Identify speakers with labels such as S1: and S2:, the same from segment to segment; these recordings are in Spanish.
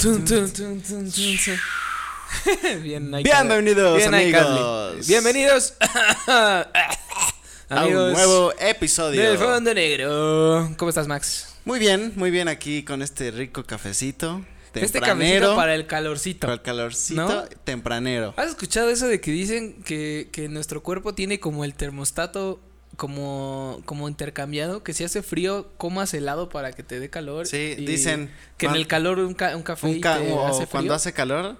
S1: Bien,
S2: Bienvenidos,
S1: Bien, hay
S2: amigos.
S1: Bienvenidos.
S2: a un nuevo episodio.
S1: del Fondo Negro. ¿Cómo estás, Max?
S2: Muy bien, muy bien aquí con este rico cafecito.
S1: Este
S2: Tempranero.
S1: cafecito para el calorcito.
S2: para el calorcito
S1: ¿No?
S2: tempranero.
S1: ¿Has escuchado eso de que dicen que, que nuestro cuerpo tiene como el termostato como, como intercambiado? Que si hace frío, comas helado para que te dé calor.
S2: Sí,
S1: y
S2: dicen
S1: Que en el calor un, ca- un café
S2: un
S1: y
S2: ca-
S1: te
S2: o
S1: hace frío.
S2: cuando hace calor,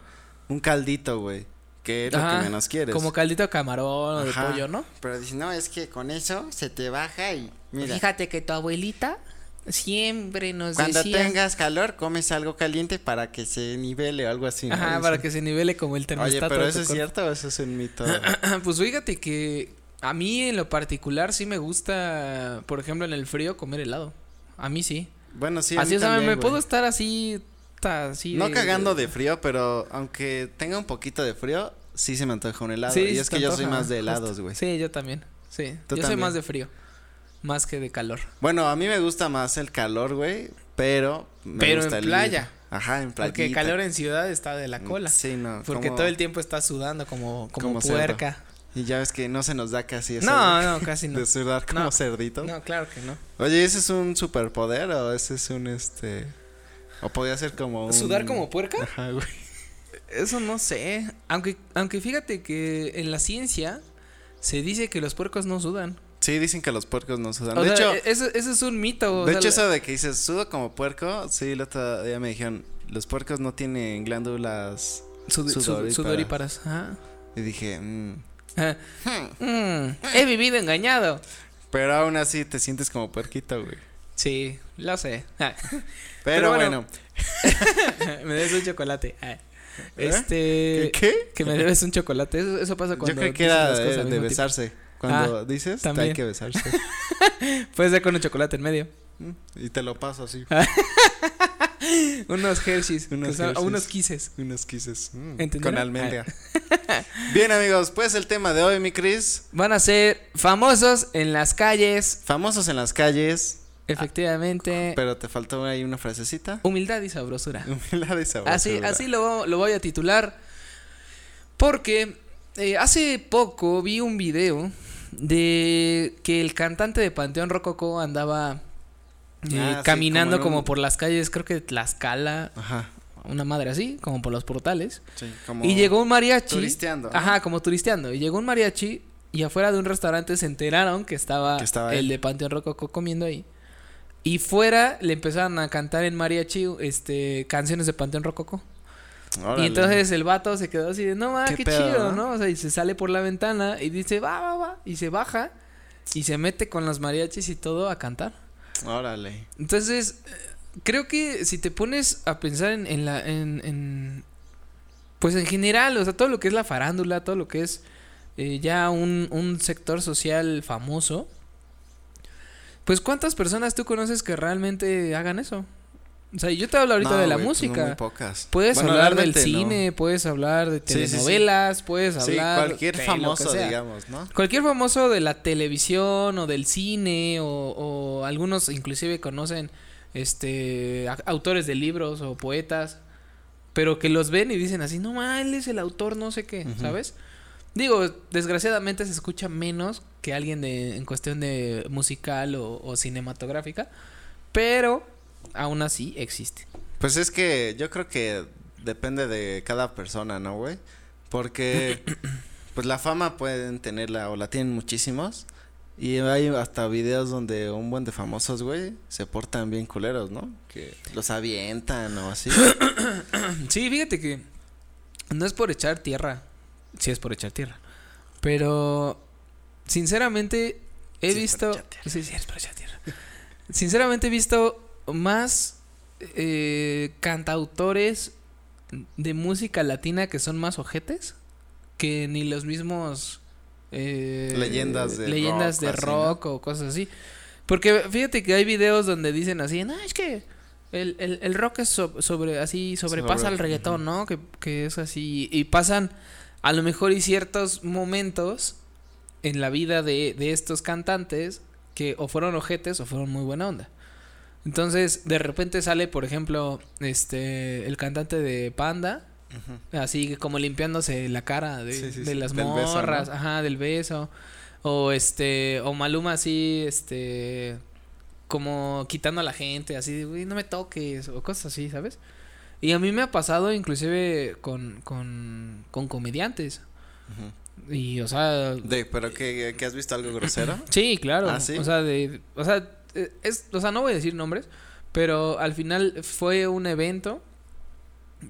S2: un caldito, güey. Que es lo que menos quieres.
S1: Como caldito de camarón o de
S2: Ajá.
S1: pollo, ¿no?
S2: Pero dicen, no, es que con eso se te baja y mira.
S1: Fíjate que tu abuelita siempre nos
S2: Cuando
S1: decía...
S2: tengas calor, comes algo caliente para que se nivele o algo así. ¿no?
S1: Ajá,
S2: Dicen.
S1: para que se nivele como el termostato.
S2: Oye, pero eso es cierto o eso es un mito.
S1: Pues fíjate que a mí en lo particular sí me gusta, por ejemplo, en el frío comer helado. A mí sí.
S2: bueno, sí. a
S1: así,
S2: mí
S1: sea, me-
S2: también,
S1: me
S2: güey.
S1: puedo estar así,
S2: No
S1: de-
S2: cagando de frío, pero aunque tenga un poquito de frío, sí se me antoja un helado.
S1: Sí,
S2: y es que yo soy más de
S1: justo.
S2: helados, güey.
S1: Sí, yo también. Sí.
S2: Tú
S1: Yo soy más de frío. Más que de calor.
S2: Bueno, a mí me gusta más el calor, güey, pero me
S1: Pero
S2: gusta
S1: en
S2: el-
S1: playa.
S2: Ajá, en playa.
S1: Porque calor en ciudad está de la cola.
S2: Sí, no.
S1: Porque
S2: como-
S1: todo el tiempo estás sudando como, como,
S2: Como cerdo. Y ya ves que no se nos da casi eso.
S1: No,
S2: de-
S1: no, casi no.
S2: De sudar como
S1: No.
S2: cerdito.
S1: No, claro que no.
S2: Oye, ¿ese es un superpoder o ese es un este o podría ser como un
S1: ¿Sudar como puerca?
S2: Ajá, güey.
S1: Eso no sé. Aunque, aunque fíjate que en la ciencia se dice que los puercos no sudan.
S2: Sí, dicen que los puercos no sudan.
S1: O
S2: de
S1: sea,
S2: hecho,
S1: eso, eso es un mito.
S2: de hecho eso de que dices sudo como puerco, sí, el otro día me dijeron, los puercos no tienen glándulas
S1: sud- sud-
S2: sudoríparas.
S1: sudoríparas. Ajá.
S2: y dije, mm.
S1: Ah. Mm, he vivido engañado.
S2: pero aún así te sientes como puerquito, güey.
S1: Sí, lo sé. Ah,
S2: Pero,
S1: Pero bueno,
S2: bueno,
S1: me debes un chocolate. Ah.
S2: ¿Eh?
S1: Este.
S2: ¿qué?
S1: Que me debes un chocolate. Eso, eso pasa cuando.
S2: Yo creo que era de, besarse. Cuando dices,
S1: también.
S2: hay que besarse.
S1: Puedes ser con un chocolate en medio.
S2: Mm, y te lo paso así.
S1: Unos Hershey's.
S2: Unos
S1: son-
S2: Hershey's.
S1: unos Kisses.
S2: Unos quises. mm, con almendra. Bien, amigos, pues el tema de hoy, mi Cris.
S1: Van a ser famosos en las calles.
S2: Famosos en las calles,
S1: Efectivamente.
S2: pero te faltó ahí una frasecita.
S1: Humildad y sabrosura.
S2: Humildad y sabrosura.
S1: Así, así lo, lo voy a titular. Porque eh, hace poco vi un video de que el cantante de Panteón Rococó andaba eh,
S2: Ah, sí,
S1: caminando
S2: como
S1: por las calles, creo que Tlaxcala,
S2: Ajá.
S1: una madre así, como por los portales.
S2: Sí, como
S1: Y llegó un mariachi.
S2: turisteando. ¿no?
S1: Ajá, como turisteando. Y llegó un mariachi y afuera de un restaurante se enteraron que estaba,
S2: Que estaba
S1: el de Panteón Rococó comiendo ahí. Y fuera le empezaron a cantar en mariachi este canciones de Panteón Rococó.
S2: Órale.
S1: Y entonces el vato se quedó así de, no mames,
S2: Qué
S1: qué,
S2: pedo,
S1: chido,
S2: ¿no?
S1: ¿no? O sea, y se sale por la ventana y dice, va, va, va. Y se baja y se mete con los mariachis y todo a cantar.
S2: Órale.
S1: Entonces, eh, creo que si te pones a pensar en, en la. En, en- pues en general, o sea, todo lo que es la farándula, todo lo que es eh, ya un, un sector social famoso. Pues, ¿cuántas personas tú conoces que realmente hagan eso? O sea, yo te hablo ahorita
S2: No,
S1: de la
S2: güey, pues, no,
S1: música.
S2: muy pocas.
S1: Puedes
S2: Bueno,
S1: hablar del
S2: no.
S1: cine, puedes hablar de
S2: Sí, sí, sí.
S1: telenovelas, puedes
S2: Sí,
S1: hablar
S2: cualquier
S1: de lo que
S2: famoso,
S1: sea.
S2: digamos, ¿no?
S1: Cualquier famoso de la televisión o del cine o, o algunos inclusive conocen este a- autores de libros o poetas, pero que los ven y dicen así, no ma, él es el autor, no sé qué. ¿sabes? Digo, desgraciadamente se escucha menos que alguien de en cuestión de musical o, o cinematográfica, pero aún así existe.
S2: Pues es que yo creo que depende de cada persona, ¿no, güey? Porque pues la fama pueden tenerla o la tienen muchísimos. Y hay hasta videos donde un buen de famosos, güey, se portan bien culeros, ¿no? Que los avientan o así.
S1: Sí, fíjate que no es por echar tierra, sí es por echar tierra, pero sinceramente he
S2: Sí
S1: visto, sí, sí es por echar tierra. Sinceramente he visto más eh, cantautores de música latina que son más ojetes que ni los mismos eh,
S2: Leyendas de
S1: leyendas
S2: rock,
S1: de
S2: así, ¿no?
S1: rock o cosas así. Porque fíjate que hay videos donde dicen así, no, es que el, el, el rock es so- sobre, así, sobrepasa
S2: Sobre-
S1: al reggaetón, ¿no? Que, que es así. Y pasan a lo mejor y ciertos momentos en la vida de, de estos cantantes que o fueron ojetes o fueron muy buena onda. Entonces, de repente sale, por ejemplo, este, el cantante de Panda, así como limpiándose la cara de,
S2: Sí, sí,
S1: de
S2: sí,
S1: las
S2: beso,
S1: morras,
S2: ¿no?
S1: ajá, del beso. O este, o Maluma así, este, como quitando a la gente, así, de, güey, no me toques, o cosas así, ¿sabes? Y a mí me ha pasado inclusive con, con, con comediantes. Y, o sea,
S2: De, pero que, que has visto algo grosero.
S1: Sí, claro.
S2: ¿Ah, sí?
S1: O sea, de, o sea, es, o sea, no voy a decir nombres, pero al final fue un evento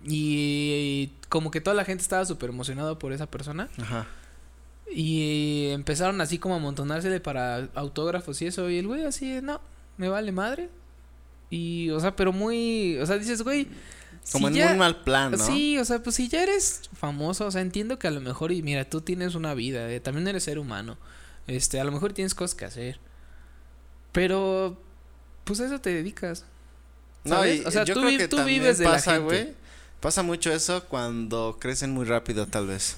S1: y, como que toda la gente estaba súper emocionada por esa persona
S2: Ajá.
S1: y empezaron así como a amontonársele para autógrafos y eso y el güey así, no, me vale madre. Y, o sea, pero muy, o sea, dices, güey,
S2: Como
S1: si
S2: en
S1: ya-
S2: muy mal plan, ¿no?
S1: Sí, o sea, pues si ya eres famoso, o sea, entiendo que a lo mejor, y mira, tú tienes una vida, eh, también eres ser humano, este, a lo mejor tienes cosas que hacer, pero, pues a eso te dedicas.
S2: No, y
S1: O sea,
S2: yo
S1: tú
S2: creo
S1: vi-
S2: que
S1: tú vives de la
S2: pasa,
S1: gente.
S2: güey. Pasa mucho eso cuando crecen muy rápido, tal vez.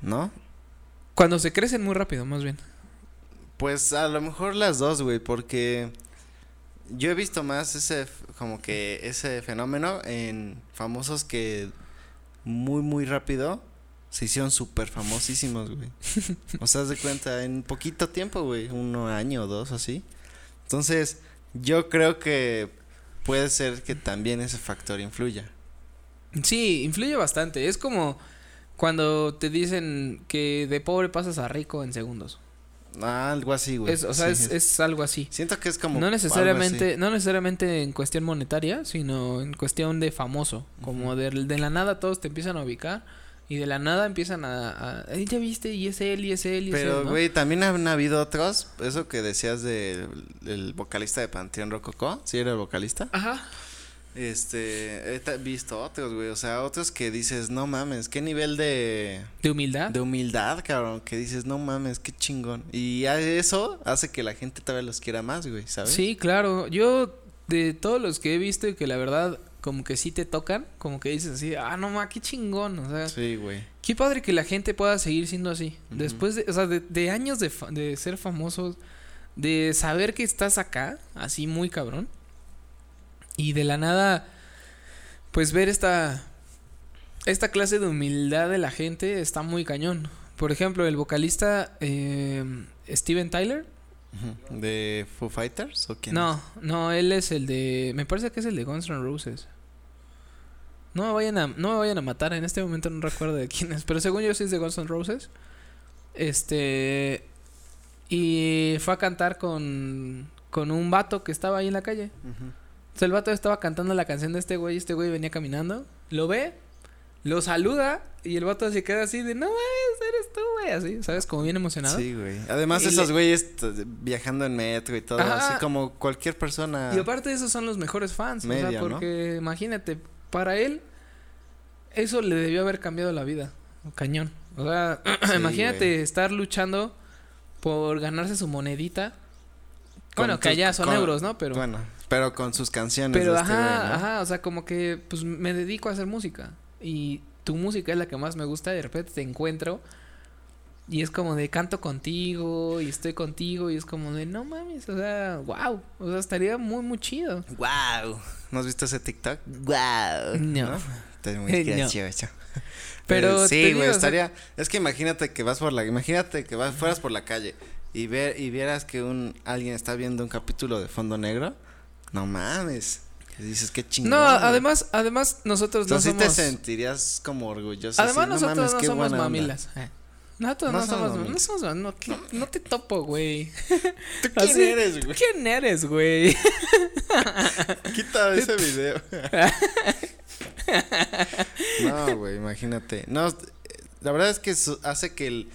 S2: ¿No?
S1: Cuando se crecen muy rápido, más bien.
S2: Pues a lo mejor las dos, güey, porque yo he visto más ese, como que ese fenómeno en famosos que muy, muy rápido se hicieron súper famosísimos, güey. o sea, de cuenta, en poquito tiempo, güey, un año o dos, así. Entonces, yo creo que puede ser que también ese factor influya.
S1: Sí, influye bastante. Es como cuando te dicen que de pobre pasas a rico en segundos.
S2: Ah, algo así, güey.
S1: Es, o sea,
S2: Sí,
S1: es, es algo así.
S2: Siento que es como
S1: No necesariamente, no necesariamente en cuestión monetaria, sino en cuestión de famoso. Como
S2: Ujú.
S1: de, de la nada todos te empiezan a ubicar y de la nada empiezan a, a "Ay, ya viste y es él y es él y es
S2: Pero,
S1: él, ¿no?
S2: güey, también han habido otros. Eso que decías del el vocalista de Panteón Rococó. ¿Sí era el vocalista?
S1: Ajá.
S2: Este. He visto otros, güey. O sea, otros que dices, no mames, qué nivel de.
S1: De humildad.
S2: De humildad, cabrón. Que dices, no mames, qué chingón. Y eso hace que la gente todavía los quiera más, güey, ¿sabes?
S1: Sí, claro. Yo de todos los que he visto y que la verdad como que sí te tocan, como que dices así, ah, no ma, qué chingón, o sea,
S2: Sí, güey.
S1: qué padre que la gente pueda seguir siendo así. Después de, o sea, de, de años de, fa- de ser famosos, de saber que estás acá, así muy cabrón, y de la nada, pues ver esta, esta clase de humildad de la gente está muy cañón. Por ejemplo, el vocalista eh, Steven Tyler.
S2: ¿De Foo Fighters o quién?
S1: No, no, él es el de. Me parece que es el de Guns N' Roses. No me vayan a, no me vayan a matar, en este momento no recuerdo de quién es, pero según yo sí es de Guns N' Roses. Este. Y fue a cantar con, con un vato que estaba ahí en la calle.
S2: Ujú.
S1: O sea, el vato estaba cantando la canción de este güey, este güey venía caminando, lo ve, lo saluda y el vato se queda así de, no mames, eres tú, güey, así, ¿sabes? Como bien emocionado.
S2: Sí, güey. Además,
S1: Y
S2: esos
S1: le-
S2: güeyes viajando en metro y todo,
S1: Ajá.
S2: así como cualquier persona.
S1: Y aparte de eso son los mejores fans. o
S2: Media,
S1: sea,
S2: ¿no?
S1: porque imagínate, para él, eso le debió haber cambiado la vida. Cañón. O sea,
S2: Sí,
S1: imagínate
S2: güey.
S1: estar luchando por ganarse su monedita.
S2: Con
S1: bueno, que allá son
S2: con-
S1: euros, ¿no? Pero,
S2: Bueno, pero con sus canciones.
S1: pero
S2: de este
S1: ajá, ajá. O sea, como que, pues me dedico a hacer música. Y tu música es la que más me gusta. Y de repente te encuentro. Y es como de canto contigo. Y estoy contigo. Y es como de no mames. O sea, wow. O sea, estaría muy, muy chido.
S2: Wow. ¿No has visto ese TikTok? Wow.
S1: No.
S2: Está muy
S1: No.
S2: gracioso.
S1: Pero
S2: Eh,
S1: te
S2: sí, güey,
S1: o sea-
S2: estaría. Es que imagínate que vas por la. Imagínate que vas, fueras por la calle y ver y vieras que un alguien está viendo un capítulo de Fondo Negro. No mames. Dices qué chingón.
S1: No,
S2: güey.
S1: además, además nosotros no
S2: Entonces sí
S1: somos.
S2: te sentirías como orgulloso.
S1: además
S2: así, no
S1: nosotros
S2: mames,
S1: no somos
S2: buena onda".
S1: mamilas. Eh. Nosotros
S2: No
S1: no,
S2: somos
S1: somos, no
S2: mamilas.
S1: somos, no, te topo, güey.
S2: ¿Tú quién
S1: Así-
S2: eres, güey?
S1: ¿Quién eres, güey?
S2: Quita ese video. no, güey, imagínate. No, la verdad es que hace que el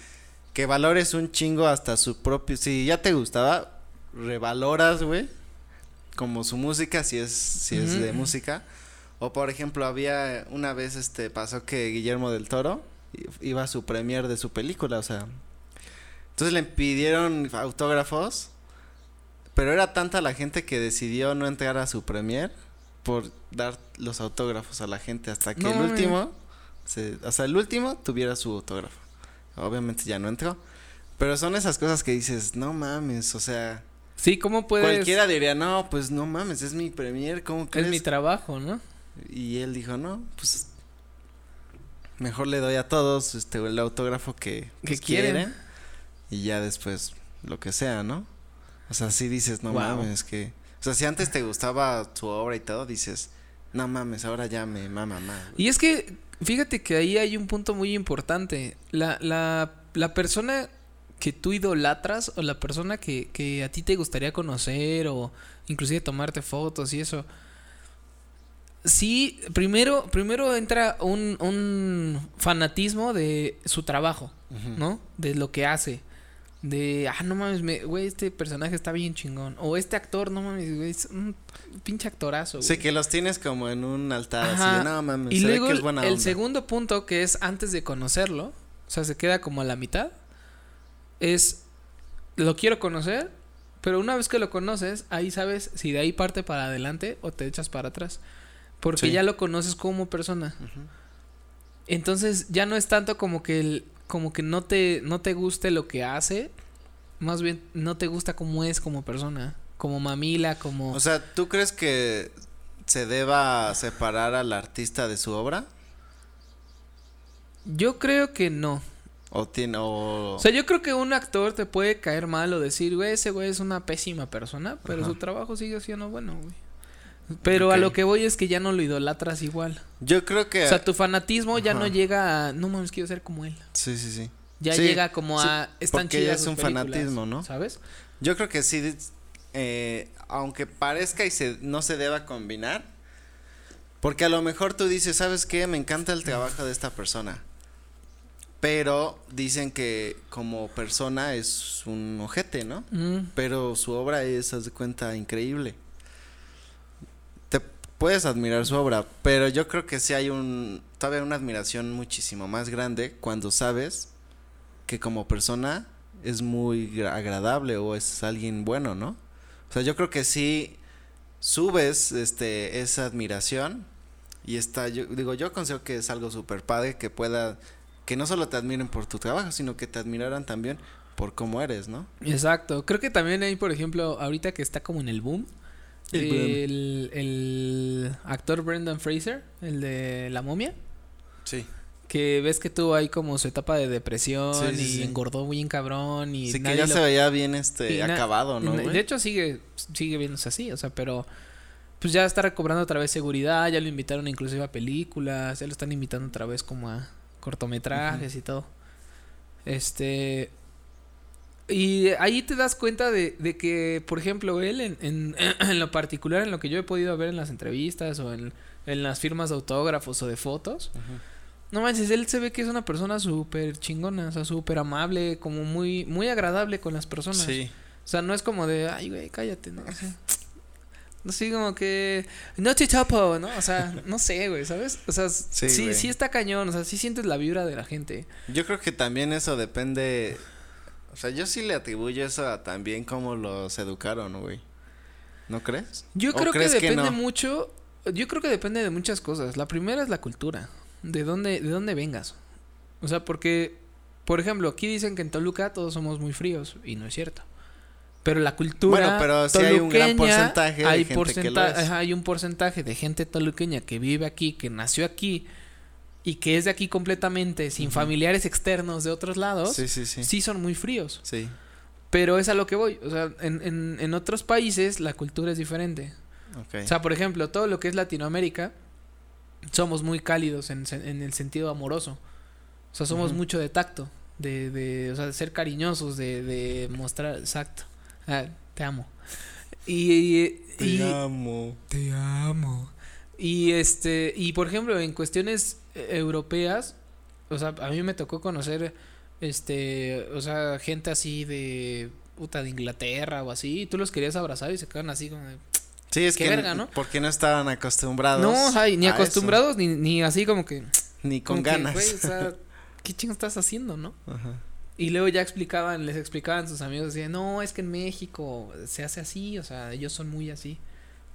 S2: que valores un chingo hasta su propio. Si ya te gustaba, revaloras, güey. Como su música, si es, si es de música. O por ejemplo, había una vez este pasó que Guillermo del Toro iba a su premier de su película, o sea. Entonces le pidieron autógrafos. Pero era tanta la gente que decidió no entrar a su premier por dar los autógrafos a la gente hasta que
S1: No
S2: el último, se, hasta el último tuviera su autógrafo. Obviamente ya no entró. Pero son esas cosas que dices, no mames, o sea,
S1: Sí, ¿cómo puedes?
S2: Cualquiera diría, no, pues no mames, es mi premier, ¿cómo crees?
S1: Es mi trabajo, ¿no?
S2: Y él dijo, no, pues mejor le doy a todos este el autógrafo que,
S1: Que
S2: pues,
S1: quieren.
S2: quieren. Y ya después lo que sea, ¿no? O sea, sí dices, no
S1: Wow.
S2: mames, que... O sea, si antes te gustaba su obra y todo, dices, no mames, ahora ya me mama más. güey".
S1: Y es que, fíjate que ahí hay un punto muy importante. La, la, la persona que tú idolatras o la persona que, que a ti te gustaría conocer o inclusive tomarte fotos y eso. Sí, primero, primero entra un, un fanatismo de su trabajo. ¿no? De lo que hace. De, ah, no mames, me- güey, este personaje está bien chingón. O este actor, no mames, güey, es un pinche actorazo.
S2: Sí, que los tienes como en un altar así de, no mames,
S1: Y
S2: se ve
S1: luego
S2: que es
S1: el,
S2: buena
S1: el
S2: onda".
S1: segundo punto, que es antes de conocerlo, o sea, se queda como a la mitad, es, lo quiero conocer, pero una vez que lo conoces, ahí sabes si de ahí parte para adelante o te echas para atrás. Porque
S2: Sí.
S1: ya lo conoces como persona. Entonces ya no es tanto como que el, como que no te, no te guste lo que hace, más bien no te gusta cómo es como persona, como mamila, como...
S2: O sea, ¿tú crees que se deba separar al artista de su obra?
S1: yo creo que no.
S2: ¿O tiene, o...
S1: O sea, yo creo que un actor te puede caer mal o decir, güey, ese güey es una pésima persona, pero
S2: Ajá.
S1: su trabajo sigue siendo bueno, güey. Pero a lo que voy es que ya no lo idolatras igual.
S2: Yo creo que...
S1: O sea, tu fanatismo ya no llega a, no mames, quiero ser como él.
S2: Sí, sí, sí.
S1: Ya
S2: Sí,
S1: llega como
S2: sí,
S1: a, están
S2: porque ya es un fanatismo, ¿no?
S1: ¿Sabes?
S2: Yo creo que sí, eh, aunque parezca y se, no se deba combinar, porque a lo mejor tú dices, ¿sabes qué? Me encanta el trabajo de esta persona. Pero dicen que como persona es un ojete, ¿no?
S1: Mm,
S2: Pero su obra es, haz de cuenta, increíble. Te puedes admirar su obra, pero yo creo que sí hay un, todavía una admiración muchísimo más grande cuando sabes que como persona es muy gra- agradable o es alguien bueno, ¿no? O sea, yo creo que sí subes este esa admiración y está yo digo, yo considero que es algo súper padre que pueda que no solo te admiren por tu trabajo, sino que te admiraran también por cómo eres, ¿no?
S1: exacto. Creo que también hay, por ejemplo, ahorita que está como en el boom,
S2: El boom.
S1: el, el actor Brendan Fraser, el de La momia.
S2: Sí.
S1: Que ves que tuvo ahí como su etapa de depresión
S2: Sí, sí,
S1: y
S2: sí.
S1: engordó bien cabrón y
S2: Sí, que ya
S1: lo-
S2: se veía bien este acabado, ¿no? güey?
S1: De hecho sigue sigue viéndose así, o sea, pero pues ya está recobrando otra vez seguridad, ya lo invitaron inclusive a películas, ya lo están invitando otra vez como a cortometrajes y todo. Este y ahí te das cuenta de, de que, por ejemplo, él en, en, en lo particular, en lo que yo he podido ver en las entrevistas o en, en las firmas de autógrafos o de fotos, no manches, él se ve que es una persona súper chingona, o sea, súper amable, como muy, muy agradable con las personas.
S2: Sí.
S1: O sea, no es como de, ay, güey, cállate, ¿no? O sea, así como que, no te chapo, ¿no? O sea, no sé, güey, ¿sabes? O sea, sí,
S2: Sí,
S1: está cañón, o sea, sí sientes la vibra de la gente.
S2: Yo creo que también eso depende. O sea, yo sí le atribuyo eso a también cómo los educaron, güey. ¿No crees?
S1: Yo
S2: ¿O
S1: creo que
S2: crees que
S1: depende
S2: no?
S1: mucho, yo creo que depende de muchas cosas. La primera es la cultura, de dónde, de dónde vengas. O sea, porque, por ejemplo, aquí dicen que en Toluca todos somos muy fríos, y no es cierto. Pero la cultura
S2: Bueno, pero sí hay un gran porcentaje de
S1: hay
S2: gente que lo
S1: porcenta-
S2: es.
S1: ajá, hay un porcentaje de gente toluqueña que vive aquí, que nació aquí y que es de aquí completamente, sin familiares externos de otros lados,
S2: Sí, sí, sí.
S1: sí son muy fríos.
S2: Sí.
S1: Pero es a lo que voy. O sea, en, en, en otros países la cultura es diferente.
S2: Ok.
S1: O sea, por ejemplo, todo lo que es Latinoamérica, somos muy cálidos en, en el sentido amoroso. O sea, somos mucho de tacto, de, de, o sea, de ser cariñosos, de, de mostrar, exacto. Ah, te amo. Y, y, y-
S2: amo.
S1: te amo. Y este, y por ejemplo, en cuestiones eh, europeas, o sea, a mí me tocó conocer este, o sea, gente así de puta de Inglaterra o así, y tú los querías abrazar y se quedan así como de,
S2: Sí, es que.
S1: verga, ¿no?
S2: Porque no estaban acostumbrados.
S1: No, ay, ni acostumbrados ni, ni así como que
S2: Ni con
S1: como que,
S2: ganas.
S1: o sea, ¿qué chingo estás haciendo, no?
S2: Ajá.
S1: Y luego ya explicaban, les explicaban sus amigos, decían, no, es que en México se hace así, o sea, ellos son muy así.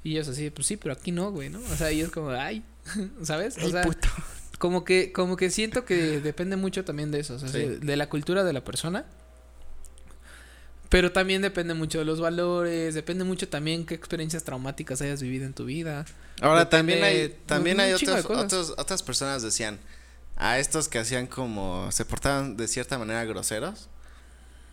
S1: Y ellos así, pues sí, pero aquí no, güey, ¿no? O sea, ellos como, ay, ¿sabes? O sea,
S2: puto.
S1: como que, como que siento que depende mucho también de eso, o sea,
S2: Sí.
S1: de, de la cultura de la persona. Pero también depende mucho de los valores, depende mucho también qué experiencias traumáticas hayas vivido en tu vida.
S2: Ahora
S1: Depende
S2: también hay, también hay otros, otros, otras personas decían, a estos que hacían como, se portaban de cierta manera groseros,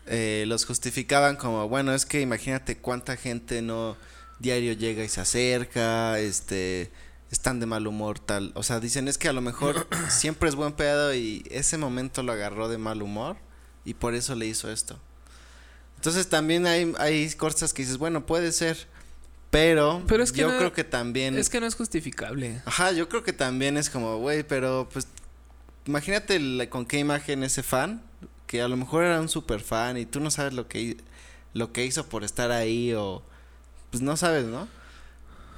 S2: eh, los justificaban como, bueno, es que imagínate cuánta gente no diario llega y se acerca, este, están de mal humor, tal. O sea, dicen, es que a lo mejor siempre es buen pedo y ese momento lo agarró de mal humor y por eso le hizo esto. Entonces también hay, hay cosas que dices, bueno, puede ser, pero,
S1: Pero es que
S2: yo
S1: no-
S2: creo que también...
S1: Es que no es justificable.
S2: Ajá, yo creo que también es como, güey, pero pues imagínate con qué imagen ese fan, que a lo mejor era un super fan y tú no sabes lo que lo que hizo por estar ahí o pues no sabes, ¿no?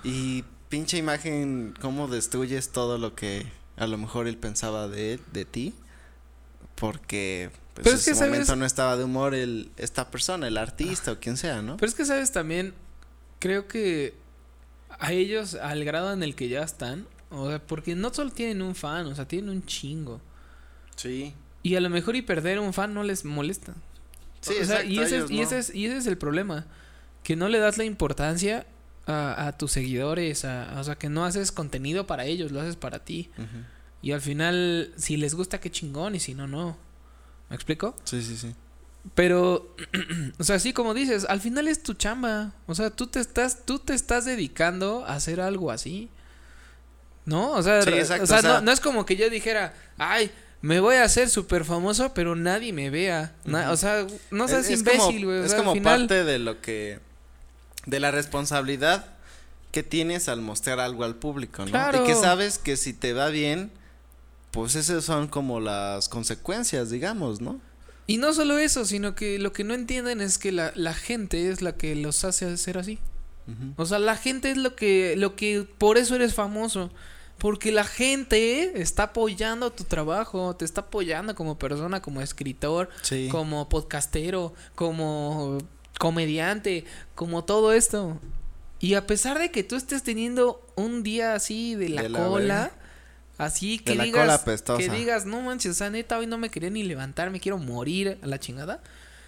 S2: Y pinche imagen cómo destruyes todo lo que a lo mejor él pensaba de de ti porque pues
S1: Pero
S2: en
S1: es que,
S2: ese
S1: ¿sabes?
S2: momento no estaba de humor el esta persona, el artista o quien sea, ¿no?
S1: Pero es que, ¿sabes? También creo que a ellos, al grado en el que ya están, o sea, porque no solo tienen un fan, o sea, tienen un chingo.
S2: Sí.
S1: Y a lo mejor y perder un fan no les molesta.
S2: Sí,
S1: o sea,
S2: exacto,
S1: y ese, y,
S2: no.
S1: ese es, y ese es el problema. Que no le das la importancia a, a tus seguidores, a, o sea, que no haces contenido para ellos, lo haces para ti. Y al final, si les gusta, qué chingón, y si no, no. ¿Me explico?
S2: Sí, sí, sí.
S1: Pero, o sea, así como dices, al final es tu chamba. O sea, tú te estás, tú te estás dedicando a hacer algo así. ¿No? O sea,
S2: Sí,
S1: re-
S2: exacto,
S1: o sea,
S2: o sea-
S1: no, no es como que yo dijera, ay, me voy a hacer súper famoso, pero nadie me vea. O sea, no
S2: Es-
S1: seas
S2: es como-
S1: imbécil, güey. O
S2: Es
S1: sea,
S2: como
S1: final.
S2: parte de lo que. de la responsabilidad que tienes al mostrar algo al público, ¿no?
S1: Claro.
S2: Y que sabes que si te va bien, pues esas son como las consecuencias, digamos, ¿no?
S1: Y no solo eso, sino que lo que no entienden es que la, la gente es la que los hace ser así. O sea, la gente es lo que, lo que, por eso eres famoso. Porque la gente está apoyando tu trabajo, te está apoyando como persona, como escritor,
S2: Sí.
S1: como podcastero, como comediante, como todo esto. Y a pesar de que tú estés teniendo un día así de la
S2: De la
S1: cola, así que
S2: la
S1: digas,
S2: cola
S1: que digas, no manches, o sea, neta, hoy no me quería ni levantar, me quiero morir a la chingada.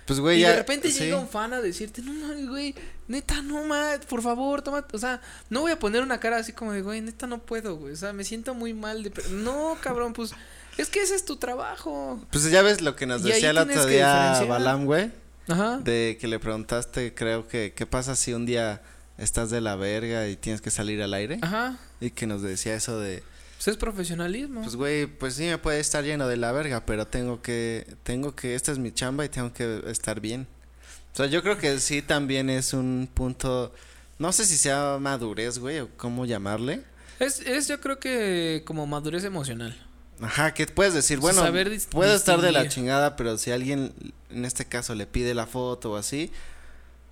S2: Pues, güey,
S1: y
S2: ya.
S1: de repente
S2: sí.
S1: llega un fan a decirte, no mames, güey, neta, no mames, por favor, toma, o sea, no voy a poner una cara así como de, güey, neta, no puedo, güey, o sea, me siento muy mal de... No, cabrón, pues, es que ese es tu trabajo.
S2: Pues ya ves lo que nos
S1: Y
S2: decía el otro día. Balam, güey.
S1: Ajá.
S2: De que le preguntaste, creo que, ¿qué pasa si un día estás de la verga y tienes que salir al aire?
S1: Ajá.
S2: Y que nos decía eso de.
S1: Pues es profesionalismo.
S2: Pues güey, pues sí me puede estar lleno de la verga, pero tengo que, tengo que, esta es mi chamba y tengo que estar bien. O sea, yo creo que sí también es un punto, no sé si sea madurez, güey, o cómo llamarle.
S1: es, es yo creo que como madurez emocional.
S2: Ajá, que puedes decir, bueno,
S1: saber
S2: puedo estar de la chingada, pero si alguien, en este caso, le pide la foto o así,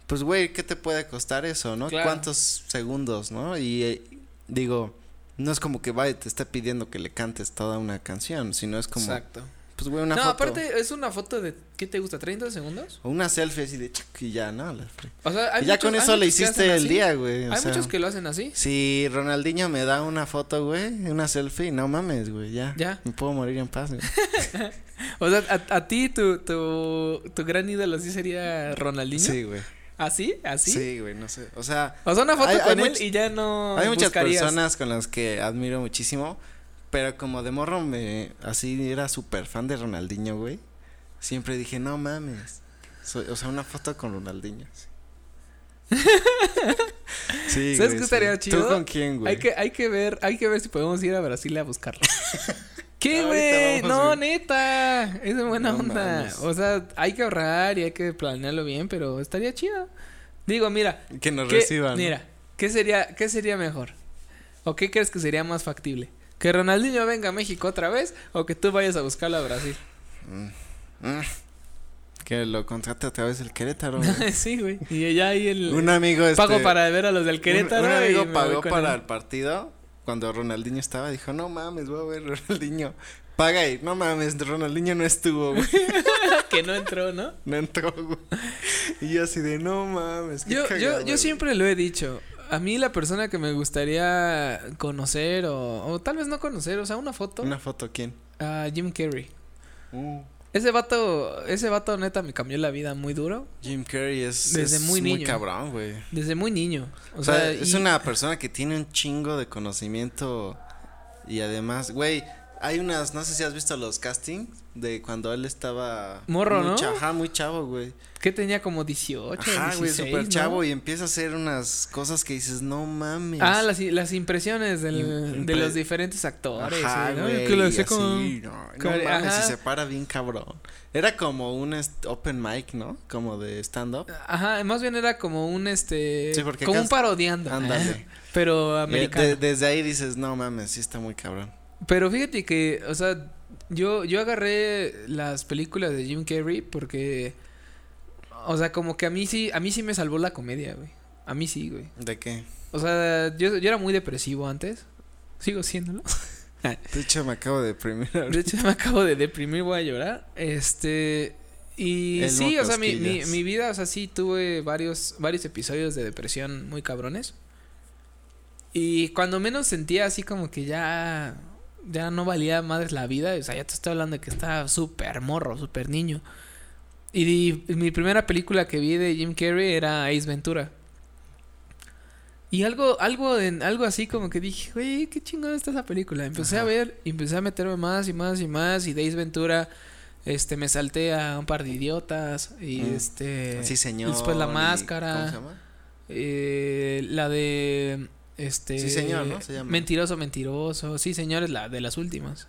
S2: pues güey, ¿qué te puede costar eso, no?
S1: Claro.
S2: ¿Cuántos segundos, no? Y eh, digo, no es como que y te esté pidiendo que le cantes toda una canción, sino es como,
S1: Exacto.
S2: pues güey, una
S1: no,
S2: foto.
S1: aparte es una foto de, ¿qué te gusta? ¿30 segundos?
S2: O una selfie así de y ya, ¿no?
S1: O sea, hay
S2: Y ya
S1: muchos-
S2: con eso le hiciste el día, güey. o
S1: Hay
S2: sea,
S1: muchos que lo hacen así.
S2: Si Ronaldinho me da una foto, güey, una selfie, no mames, güey, ya.
S1: Ya.
S2: Me puedo morir en paz, güey.
S1: O sea, a, a ti tu, tu, tu gran ídolo sí sería Ronaldinho.
S2: Sí, güey.
S1: ¿Así? ¿Así?
S2: Sí, güey, no sé. O sea,
S1: una foto
S2: Hay- hay
S1: con él y ya no
S2: hay muchas
S1: buscarías.
S2: personas con las que admiro muchísimo, pero como de morro me así era súper fan de Ronaldinho, güey. Siempre dije, "No mames." Soy- o sea, una foto con Ronaldinho. Sí, sí
S1: ¿Sabes qué estaría
S2: sí.
S1: chido?
S2: ¿Tú con quién, güey?
S1: Hay que, hay que ver, hay que ver si podemos ir a Brasil a buscarlo. ¿Qué, güey? No, neta. Es de buena
S2: No
S1: onda.
S2: mames.
S1: O sea, hay que ahorrar y hay que planearlo bien, pero estaría chido. Digo, mira.
S2: Que nos
S1: ¿qué-
S2: reciban.
S1: Mira, ¿qué sería, ¿qué sería mejor? ¿O qué crees que sería más factible? ¿Que Ronaldinho venga a México otra vez o que tú vayas a buscarlo a Brasil?
S2: Mm. Que lo contrate otra vez el Querétaro. güey.
S1: sí, güey. Y ya ahí el
S2: un amigo este,
S1: pago para ver a los del Querétaro.
S2: Un, amigo pagó para el partido cuando Ronaldinho estaba, dijo, "No mames, voy a ver Ronaldinho." Paga y no mames, Ronaldinho no estuvo, güey.
S1: que no entró, ¿no?
S2: No entró, güey. Y yo así de, "No mames." qué
S1: Yo, yo,
S2: cagado,
S1: yo
S2: güey".
S1: siempre lo he dicho. A mí la persona que me gustaría conocer o, o tal vez no conocer, o sea, una foto
S2: Una foto quién?
S1: a Jim Carrey.
S2: Uh,
S1: Ese vato, ese vato neta me cambió la vida muy duro.
S2: Jim Carrey es,
S1: Desde
S2: es
S1: muy
S2: cabrón, güey.
S1: Desde muy niño.
S2: O, sea, es
S1: y-
S2: una persona que tiene un chingo de conocimiento y además, güey, hay unas, no sé si has visto los castings de cuando él estaba
S1: Morro,
S2: muy
S1: ¿no?
S2: cha- Ajá, muy chavo, güey.
S1: que tenía como 18,
S2: Ajá, güey,
S1: 16,
S2: súper
S1: ¿no?
S2: chavo y empieza a hacer unas cosas que dices, no mames.
S1: Ah, las, las impresiones del, de los diferentes actores.
S2: Ajá,
S1: ¿no?
S2: güey,
S1: que lo hacía como-
S2: no, no mames, y se para bien cabrón. Era como un open mic, ¿no? Como de stand-up.
S1: Ajá, más bien era como un este.
S2: Sí, porque
S1: como un parodiando.
S2: Ándale.
S1: Pero
S2: Eh,
S1: americano.
S2: de- desde ahí dices, no mames, sí está muy cabrón.
S1: Pero fíjate que, o sea, yo, yo agarré las películas de Jim Carrey porque. O sea, como que a mí sí, a mí sí me salvó la comedia, güey. A mí sí, güey.
S2: ¿De qué?
S1: O sea, yo, yo era muy depresivo antes. Sigo siéndolo.
S2: De hecho, me acabo de deprimir
S1: De hecho, me acabo de deprimir, voy a llorar. Este. Y
S2: El
S1: sí, o sea, mi, mi, mi vida, o sea, sí tuve varios, varios episodios de depresión muy cabrones. Y cuando menos sentía así como que ya. Ya no valía madres la vida. O sea, ya te estoy hablando de que estaba súper morro, súper niño. Y, mi primera película que vi de Jim Carrey era Ace Ventura. Y algo, algo, en, algo así como que dije, güey, qué chingada está esa película. Empecé a ver, y empecé a meterme más y más y más. Y de Ace Ventura, este, me salté a un par de idiotas. Y
S2: Mm.
S1: este.
S2: Sí, señor.
S1: Después la
S2: y-
S1: máscara.
S2: ¿Cómo se llama?
S1: eh, la de. Este.
S2: Sí, señor, ¿no? Se llama.
S1: Mentiroso, mentiroso. Sí, señor, es la de las últimas.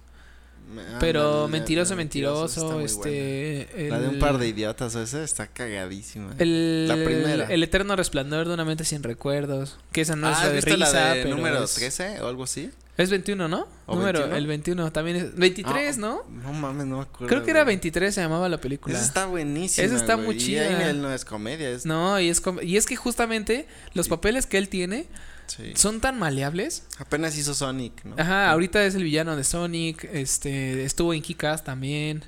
S1: Pero
S2: la-
S1: mentiroso,
S2: la
S1: mentiroso. este.
S2: La de un
S1: el-
S2: par de idiotas, esa está cagadísima.
S1: El,
S2: La primera.
S1: El eterno resplandor de una mente sin recuerdos. Que esa no es
S2: ah,
S1: la
S2: ¿has
S1: de
S2: visto
S1: risa,
S2: la de
S1: pero
S2: número
S1: es,
S2: 13 o algo así?
S1: es 21, ¿no?
S2: ¿O
S1: Número,
S2: 21?
S1: el 21 también es 23,
S2: Ah,
S1: ¿no?
S2: No mames, no me acuerdo.
S1: Creo que era
S2: güey.
S1: 23 se llamaba la película.
S2: Esa está buenísima.
S1: Esa está
S2: güey,
S1: muy
S2: y
S1: chida.
S2: ahí él no es comedia, es.
S1: No, y es com- y es que justamente los papeles que él tiene
S2: Sí.
S1: son tan maleables.
S2: Apenas hizo Sonic, ¿no?
S1: Ajá, ahorita es el villano de Sonic, este estuvo en Kick-Ass también.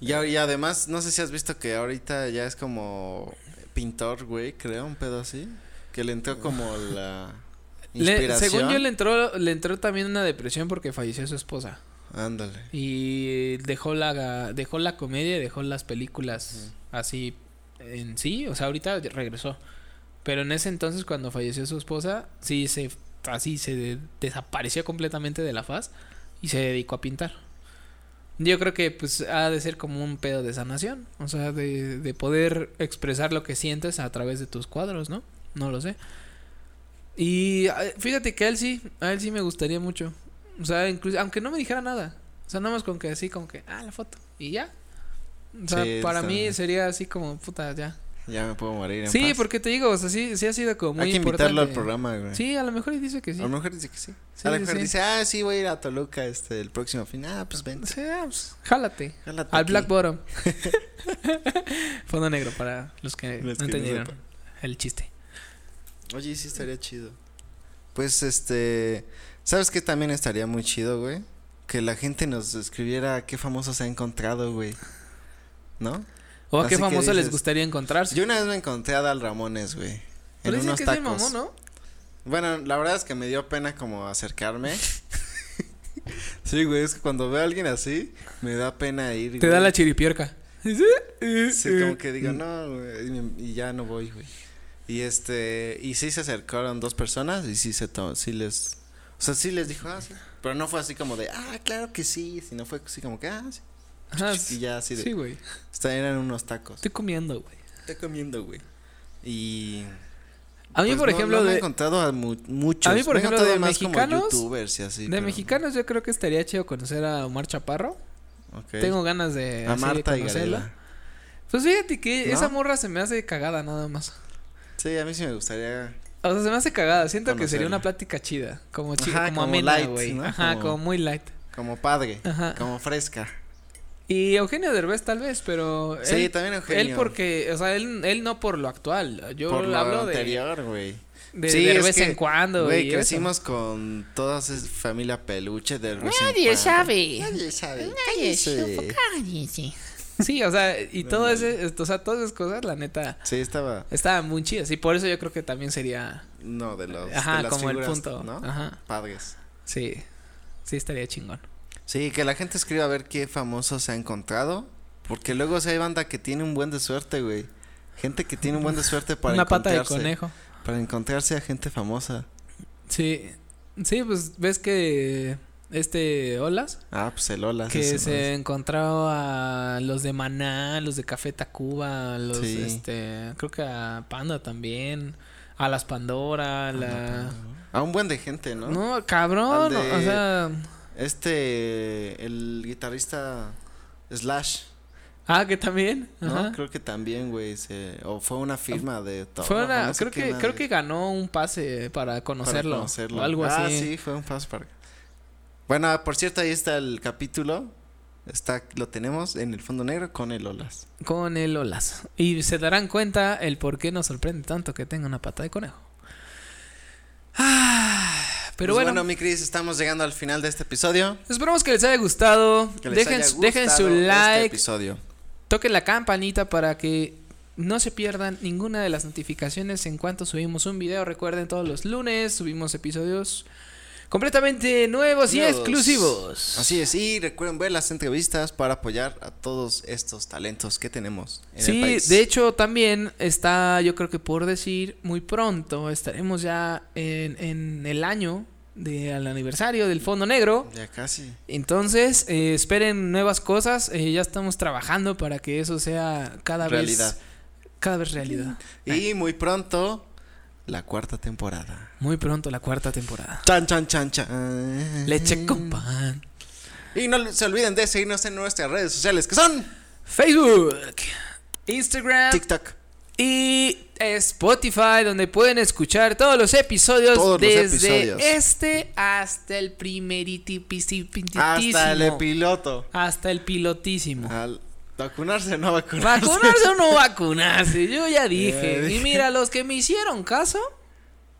S2: Y, además, no sé si has visto que ahorita ya es como pintor, güey, creo, un pedo así. Que le entró como la
S1: Le- según yo le entró le entró también una depresión porque falleció su esposa.
S2: Ándale.
S1: Y dejó la dejó la comedia y dejó las películas así en sí, o sea, ahorita regresó. Pero en ese entonces cuando falleció su esposa, sí se así se de- desapareció completamente de la faz y se dedicó a pintar. Yo creo que pues ha de ser como un pedo de sanación, o sea, de, de poder expresar lo que sientes a través de tus cuadros, ¿no? No lo sé. Y ah, fíjate que a él sí, a él sí me gustaría mucho. O sea, incluso, aunque no me dijera nada. O sea, nada más con que así, como que, ah, la foto. Y ya. O sea,
S2: Sí,
S1: para mí sería así como, puta, ya.
S2: Ya me puedo morir en
S1: Sí,
S2: paz.
S1: porque te digo, o sea, sí, sí ha sido como muy
S2: Hay que invitarlo al
S1: importante.
S2: programa, güey.
S1: Sí, a lo mejor dice que sí.
S2: A lo mejor dice que sí.
S1: Sí,
S2: a lo mejor
S1: sí.
S2: dice, ah, sí, voy a ir a Toluca este, el próximo fin. Ah, pues ven.
S1: Sí, ah, pues, jálate.
S2: jálate
S1: Al
S2: aquí.
S1: Black Bottom. Fondo negro para los que
S2: Los
S1: no entendieron el chiste.
S2: Oye, sí estaría chido. Pues este, ¿sabes qué también estaría muy chido, güey? Que la gente nos escribiera qué famoso se ha encontrado, güey. ¿No?
S1: ¿O a qué famoso les gustaría encontrarse?
S2: Yo una vez me encontré a Dal Ramones, güey.
S1: Pero
S2: En unos
S1: que es
S2: tacos.
S1: mamón, ¿no?
S2: Bueno, la verdad es que me dio pena como acercarme. sí, güey, es que cuando veo a alguien así, me da pena ir.
S1: Te da la chiripiorca.
S2: Sí, como que digo, no, güey, y, ya no voy, güey. Y este, y sí se acercaron dos personas y sí se sí les, o sea, sí les dijo, ah, sí. Pero no fue así como de, ah, claro que sí, sino fue así como que, ah, sí.
S1: Ajá,
S2: Y ya así de,
S1: sí, güey.
S2: eran unos tacos.
S1: Estoy comiendo, güey.
S2: Estoy comiendo, güey. Y.
S1: A mí,
S2: pues,
S1: por
S2: no-
S1: ejemplo,
S2: no me he
S1: de,
S2: encontrado a mu- muchos.
S1: A mí, por
S2: me
S1: ejemplo, de mexicanos-
S2: youtubers y así.
S1: de
S2: pero-
S1: mexicanos yo creo que estaría chido conocer a Omar Chaparro.
S2: ok.
S1: Tengo ganas de,
S2: a
S1: de
S2: Marta y
S1: conocerla.
S2: Garela.
S1: Pues fíjate que
S2: ¿No?
S1: esa morra se me hace cagada nada más.
S2: Sí, a mí sí me gustaría.
S1: O sea, se me hace cagada. Siento que sería
S2: Conocerla.
S1: una plática chida. Como chida, como,
S2: como
S1: amena,
S2: light,
S1: güey. Ajá,
S2: Como-
S1: como... muy light.
S2: Como padre.
S1: Ajá.
S2: Como fresca.
S1: Y Eugenio Derbez tal vez, pero...
S2: Sí,
S1: él,
S2: también Eugenio.
S1: Él porque, o sea, él, él no por lo actual. Yo
S2: por lo
S1: hablo de,
S2: anterior, güey.
S1: de,
S2: Sí,
S1: de
S2: es
S1: vez
S2: que,
S1: en cuando.
S2: Güey,
S1: eso.
S2: crecimos con toda esa familia peluche de en
S3: Nadie sabe.
S2: Nadie sabe.
S3: Nadie
S2: cállese.
S1: Sí, o sea, y
S2: No,
S1: todo
S2: no.
S1: ese, o sea, todas esas cosas, la neta,
S2: Sí, estaba.
S1: estaban muy chidas. Y por eso yo creo que también sería,
S2: No, de los.
S1: ajá,
S2: de las
S1: como el punto.
S2: ¿no?
S1: Ajá,
S2: Padres.
S1: sí, sí estaría chingón.
S2: Sí, que la gente escriba a ver qué famoso se ha encontrado. Porque luego si hay banda que tiene un buen de suerte, güey. Gente que tiene un buen de suerte para
S1: Una pata de
S2: encontrarse-
S1: conejo.
S2: Para encontrarse a gente famosa.
S1: Sí. Sí, pues ves que este Olas
S2: Ah, pues el Olas.
S1: que
S2: ese,
S1: se
S2: ¿no?
S1: encontró a los de Maná, los de Café Tacuba, los
S2: Sí.
S1: este, creo que a Panda también, a las Pandora, a la
S2: A un buen de gente, ¿no?
S1: No, cabrón,
S2: de-
S1: o sea,
S2: Este, el guitarrista Slash,
S1: ah, que también,
S2: ¿no? Creo que también, güey. O fue una firma de todo.
S1: Fue una,
S2: no sé
S1: creo que creo que ganó un pase para
S2: para
S1: conocerlo,
S2: conocerlo.
S1: o algo
S2: ah,
S1: así.
S2: sí, fue un paso para... Bueno, por cierto, ahí está el capítulo. Está, lo tenemos en el fondo negro con el Olas.
S1: Con el Olas. Y se darán cuenta el por qué nos sorprende tanto que tenga una pata de conejo. Ah, pero
S2: Pues
S1: bueno,
S2: mi Cris, estamos llegando al final de este episodio.
S1: esperamos que les haya gustado.
S2: Que les
S1: dejen,
S2: haya
S1: su- dejen
S2: gustado
S1: su
S2: este
S1: like,
S2: episodio.
S1: toquen la campanita para que no se pierdan ninguna de las notificaciones en cuanto subimos un video. Recuerden, todos los lunes subimos episodios completamente nuevos y exclusivos.
S2: Así es, y recuerden ver las entrevistas para apoyar a todos estos talentos que tenemos en el
S1: Sí,
S2: país.
S1: de hecho también está, yo creo que por decir, muy pronto estaremos ya en, en el año del aniversario del Fondo Negro.
S2: Ya casi.
S1: Entonces, eh, esperen nuevas cosas. eh, ya estamos trabajando para que eso sea cada
S2: Realidad.
S1: vez cada vez realidad.
S2: Y muy pronto, la cuarta temporada.
S1: Muy pronto la cuarta temporada.
S2: Chan, chan, chan, chan.
S1: Leche con pan.
S2: Y no se olviden de seguirnos en nuestras redes sociales que son
S1: Facebook, Instagram
S2: TikTok.
S1: y Spotify, donde pueden escuchar todos los episodios
S2: Todos los
S1: desde
S2: episodios.
S1: este hasta el
S2: Hasta el piloto.
S1: Hasta el pilotísimo.
S2: Al vacunarse o no vacunarse.
S1: ¿Vacunarse o no vacunarse? Yo ya dije. Y mira, los que me hicieron caso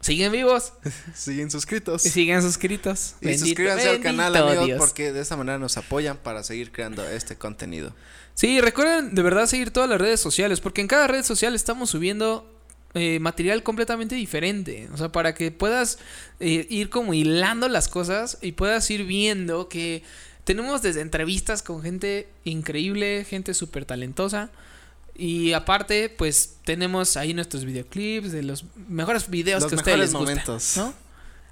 S1: siguen vivos
S2: Siguen suscritos.
S1: y siguen suscritos.
S2: Y
S1: Bendito-
S2: suscríbanse al canal, amigos,
S1: Dios.
S2: porque de esa manera nos apoyan para seguir creando este contenido.
S1: Sí, recuerden de verdad seguir todas las redes sociales, porque en cada red social estamos subiendo eh, material completamente diferente. O sea, para que puedas eh, ir como hilando las cosas y puedas ir viendo que tenemos desde entrevistas con gente increíble, gente súper talentosa. Y aparte, pues tenemos ahí nuestros videoclips de los mejores videos
S2: Los
S1: que ustedes
S2: mejores
S1: les gustan,
S2: momentos.
S1: ¿no?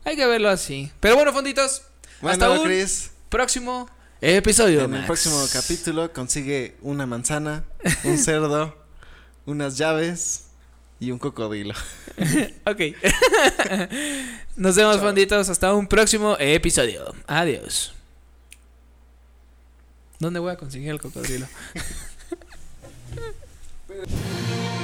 S1: Hay que verlo así. Pero bueno, fonditos, hasta
S2: Bueno,
S1: un
S2: Chris,
S1: próximo episodio.
S2: en el próximo capítulo consigue una manzana, un cerdo, unas llaves y un cocodrilo.
S1: Ok. Nos vemos,
S2: Chao.
S1: fonditos. Hasta un próximo episodio. Adiós. ¿Dónde voy a conseguir el cocodrilo?